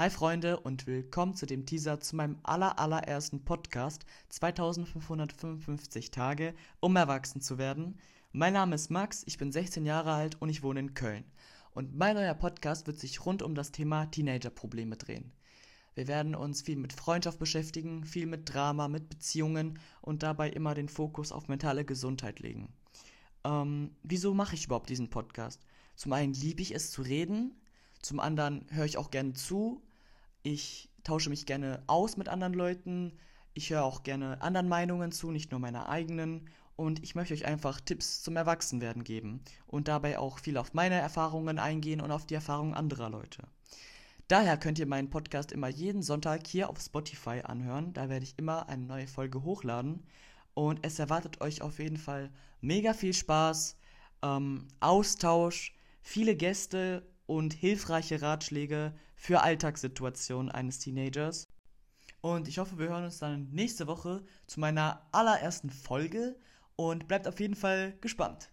Hi Freunde und willkommen zu dem Teaser zu meinem aller allerersten Podcast 2555 Tage, um erwachsen zu werden. Mein Name ist Max, ich bin 16 Jahre alt und ich wohne in Köln. Und mein neuer Podcast wird sich rund um das Thema Teenager-Probleme drehen. Wir werden uns viel mit Freundschaft beschäftigen, viel mit Drama, mit Beziehungen und dabei immer den Fokus auf mentale Gesundheit legen. Ähm, wieso mache ich überhaupt diesen Podcast? Zum einen liebe ich es zu reden, zum anderen höre ich auch gerne zu ich tausche mich gerne aus mit anderen Leuten. Ich höre auch gerne anderen Meinungen zu, nicht nur meiner eigenen. Und ich möchte euch einfach Tipps zum Erwachsenwerden geben und dabei auch viel auf meine Erfahrungen eingehen und auf die Erfahrungen anderer Leute. Daher könnt ihr meinen Podcast immer jeden Sonntag hier auf Spotify anhören. Da werde ich immer eine neue Folge hochladen. Und es erwartet euch auf jeden Fall mega viel Spaß, ähm, Austausch, viele Gäste und hilfreiche Ratschläge für Alltagssituationen eines Teenagers. Und ich hoffe, wir hören uns dann nächste Woche zu meiner allerersten Folge und bleibt auf jeden Fall gespannt.